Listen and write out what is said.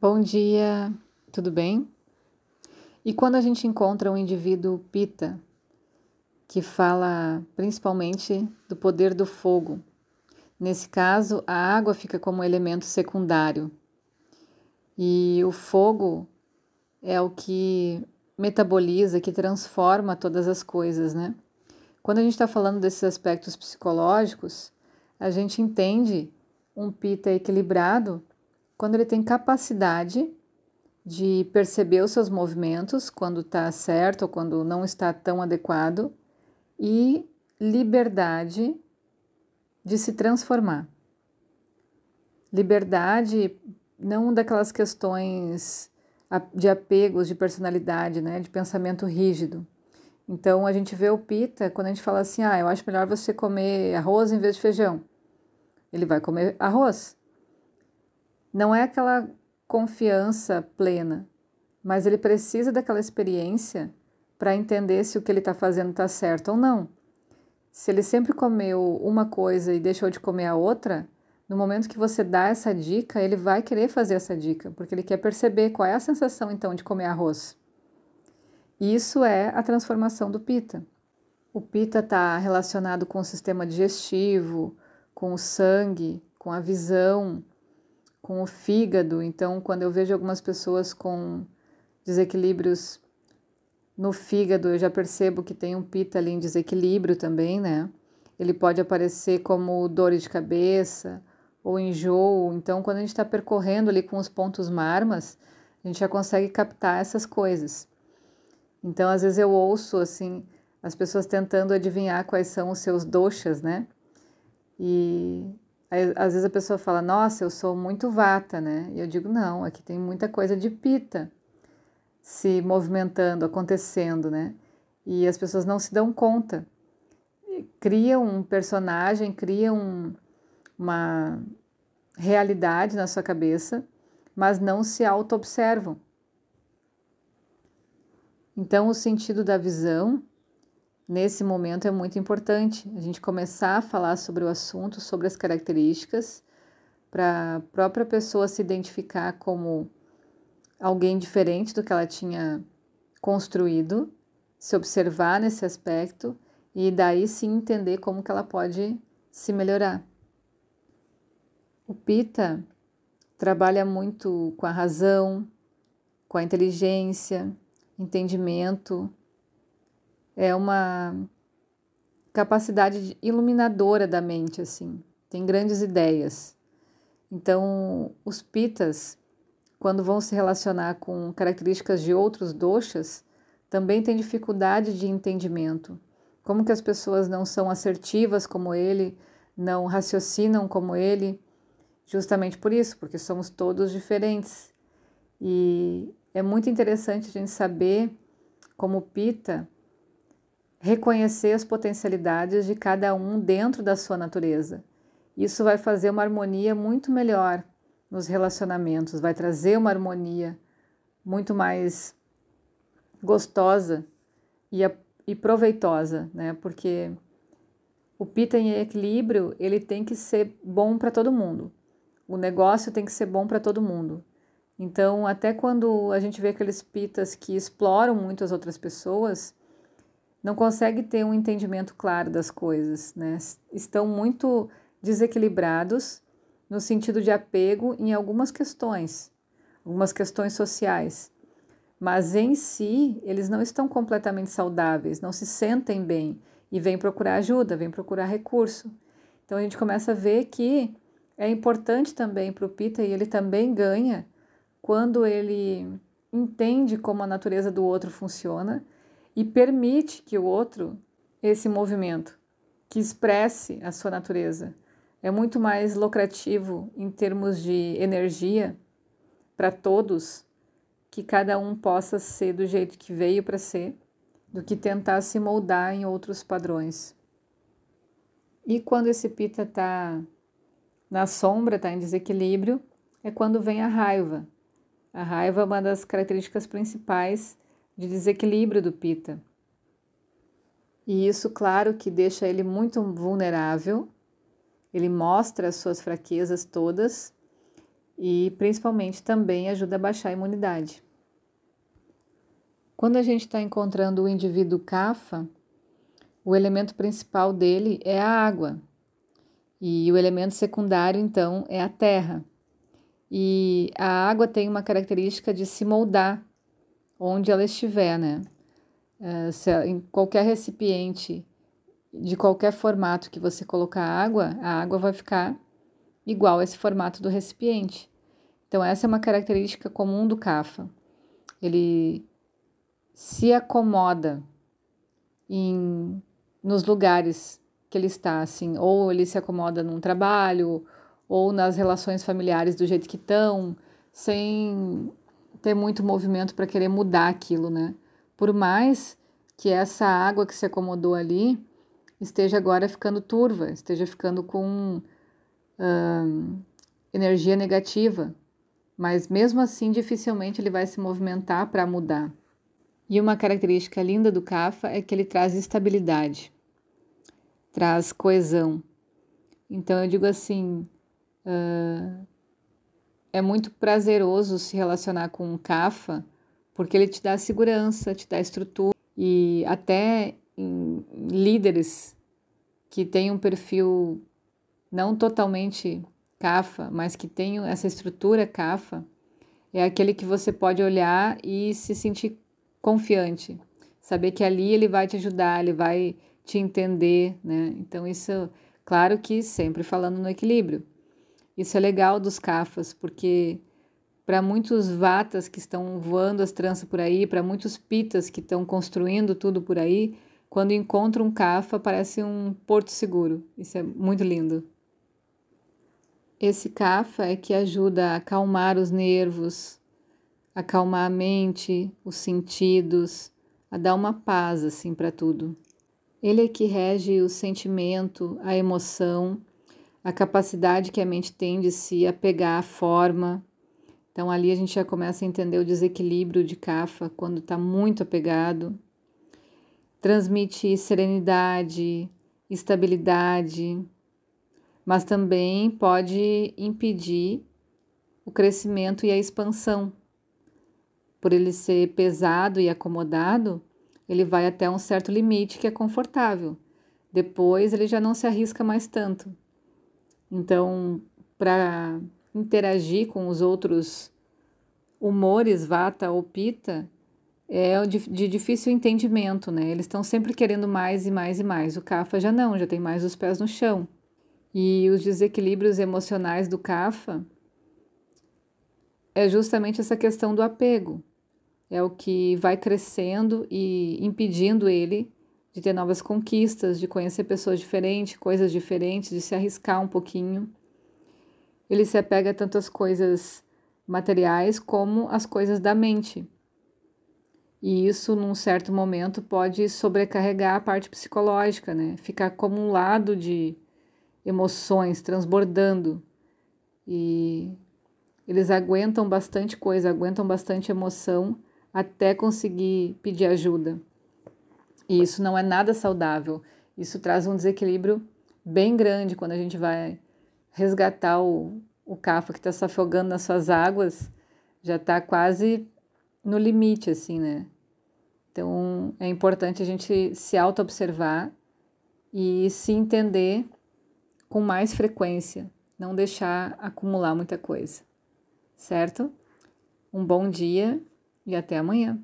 Bom dia, tudo bem? E quando a gente encontra um indivíduo pita, que fala principalmente do poder do fogo, nesse caso a água fica como elemento secundário e o fogo é o que metaboliza, que transforma todas as coisas, né? Quando a gente está falando desses aspectos psicológicos, a gente entende um pita equilibrado quando ele tem capacidade de perceber os seus movimentos quando está certo ou quando não está tão adequado e liberdade de se transformar. Liberdade não daquelas questões de apegos, de personalidade, né, de pensamento rígido. Então a gente vê o pita quando a gente fala assim: "Ah, eu acho melhor você comer arroz em vez de feijão". Ele vai comer arroz. Não é aquela confiança plena, mas ele precisa daquela experiência para entender se o que ele está fazendo está certo ou não. Se ele sempre comeu uma coisa e deixou de comer a outra, no momento que você dá essa dica, ele vai querer fazer essa dica, porque ele quer perceber qual é a sensação então de comer arroz. Isso é a transformação do pita. O pita está relacionado com o sistema digestivo, com o sangue, com a visão, com o fígado. Então, quando eu vejo algumas pessoas com desequilíbrios no fígado, eu já percebo que tem um pita ali em desequilíbrio também, né? Ele pode aparecer como dor de cabeça ou enjoo. Então, quando a gente está percorrendo ali com os pontos marmas, a gente já consegue captar essas coisas. Então, às vezes eu ouço assim as pessoas tentando adivinhar quais são os seus doshas, né? E Às vezes a pessoa fala, nossa, eu sou muito vata, né? E eu digo, não, aqui tem muita coisa de pita se movimentando, acontecendo, né? E as pessoas não se dão conta. Criam um personagem, criam um, uma realidade na sua cabeça, mas não se auto-observam. Então, o sentido da visão nesse momento é muito importante a gente começar a falar sobre o assunto, sobre as características, para a própria pessoa se identificar como alguém diferente do que ela tinha construído, se observar nesse aspecto e daí sim entender como que ela pode se melhorar. O Pita trabalha muito com a razão, com a inteligência, entendimento, é uma capacidade iluminadora da mente, assim. Tem grandes ideias. Então, os pitas, quando vão se relacionar com características de outros doshas, também têm dificuldade de entendimento. Como que as pessoas não são assertivas como ele, não raciocinam como ele, justamente por isso, porque somos todos diferentes. E é muito interessante a gente saber como Pita reconhecer as potencialidades de cada um dentro da sua natureza. Isso vai fazer uma harmonia muito melhor nos relacionamentos, vai trazer uma harmonia muito mais gostosa e, e proveitosa, né? Porque o pita em equilíbrio, ele tem que ser bom para todo mundo. O negócio tem que ser bom para todo mundo. Então, até quando a gente vê aqueles pitas que exploram muito as outras pessoas, não consegue ter um entendimento claro das coisas, né? Estão muito desequilibrados no sentido de apego em algumas questões, algumas questões sociais. Mas em si, eles não estão completamente saudáveis, não se sentem bem e vêm procurar ajuda, vêm procurar recurso. Então a gente começa a ver que é importante também para o Pita e ele também ganha quando ele entende como a natureza do outro funciona e permite que o outro, esse movimento, que expresse a sua natureza. É muito mais lucrativo em termos de energia para todos que cada um possa ser do jeito que veio para ser, do que tentar se moldar em outros padrões. E quando esse pita está na sombra, está em desequilíbrio, é quando vem a raiva. A raiva é uma das características principais de desequilíbrio do Pita. E isso, claro, que deixa ele muito vulnerável, ele mostra as suas fraquezas todas e principalmente também ajuda a baixar a imunidade. Quando a gente está encontrando o indivíduo CAFA, o elemento principal dele é a água e o elemento secundário, então, é a terra. E a água tem uma característica de se moldar onde ela estiver, né? Uh, se, em qualquer recipiente, de qualquer formato que você colocar água, a água vai ficar igual a esse formato do recipiente. Então, essa é uma característica comum do CAFA. Ele se acomoda em, nos lugares que ele está, assim, ou ele se acomoda num trabalho, ou nas relações familiares do jeito que estão, sem ter muito movimento para querer mudar aquilo, né? Por mais que essa água que se acomodou ali esteja agora ficando turva, esteja ficando com energia negativa, mas mesmo assim dificilmente ele vai se movimentar para mudar. E uma característica linda do CAFA é que ele traz estabilidade, traz coesão. Então eu digo assim, uh, é muito prazeroso se relacionar com um CAFA, porque ele te dá segurança, te dá estrutura e até líderes que têm um perfil não totalmente CAFA, mas que tenham essa estrutura CAFA, é aquele que você pode olhar e se sentir confiante, saber que ali ele vai te ajudar, ele vai te entender, né? Então isso, claro que sempre falando no equilíbrio. Isso é legal dos CAFAs, porque para muitos vatas que estão voando as tranças por aí, para muitos pitas que estão construindo tudo por aí, quando encontram um CAFA parece um porto seguro. Isso é muito lindo. Esse CAFA é que ajuda a acalmar os nervos, acalmar a mente, os sentidos, a dar uma paz assim para tudo. Ele é que rege o sentimento, a emoção, a capacidade que a mente tem de se apegar à forma. Então ali a gente já começa a entender o desequilíbrio de Kapha quando está muito apegado. Transmite serenidade, estabilidade, mas também pode impedir o crescimento e a expansão. Por ele ser pesado e acomodado, ele vai até um certo limite que é confortável. Depois ele já não se arrisca mais tanto. Então, para interagir com os outros humores, vata ou pita, é de, difícil entendimento, né? Eles estão sempre querendo mais e mais e mais. O Kapha já não, já tem mais os pés no chão. E os desequilíbrios emocionais do Kapha é justamente essa questão do apego. É o que vai crescendo e impedindo ele de ter novas conquistas, de conhecer pessoas diferentes, coisas diferentes, de se arriscar um pouquinho. Ele se apega tanto às coisas materiais como às coisas da mente. E isso, num certo momento, pode sobrecarregar a parte psicológica, né? Ficar acumulado de emoções transbordando. E eles aguentam bastante coisa, aguentam bastante emoção até conseguir pedir ajuda. E isso não é nada saudável. Isso traz um desequilíbrio bem grande quando a gente vai resgatar o, o cafa que está se afogando nas suas águas, já está quase no limite, assim, né? Então é importante a gente se auto-observar e se entender com mais frequência, não deixar acumular muita coisa, certo? Um bom dia e até amanhã.